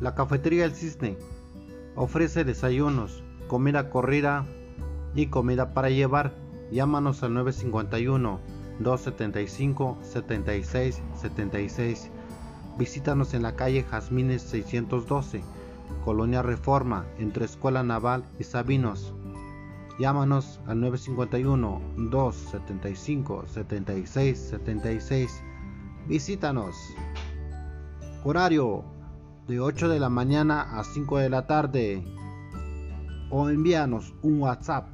La cafetería El Cisne ofrece desayunos, comida corrida y comida para llevar. Llámanos al 951 275 76 76. Visítanos en la calle Jazmines 612, Colonia Reforma, entre Escuela Naval y Sabinos. Llámanos al 951 275 76 76. Visítanos. Horario de 8 de la mañana a 5 de la tarde. O envíanos un WhatsApp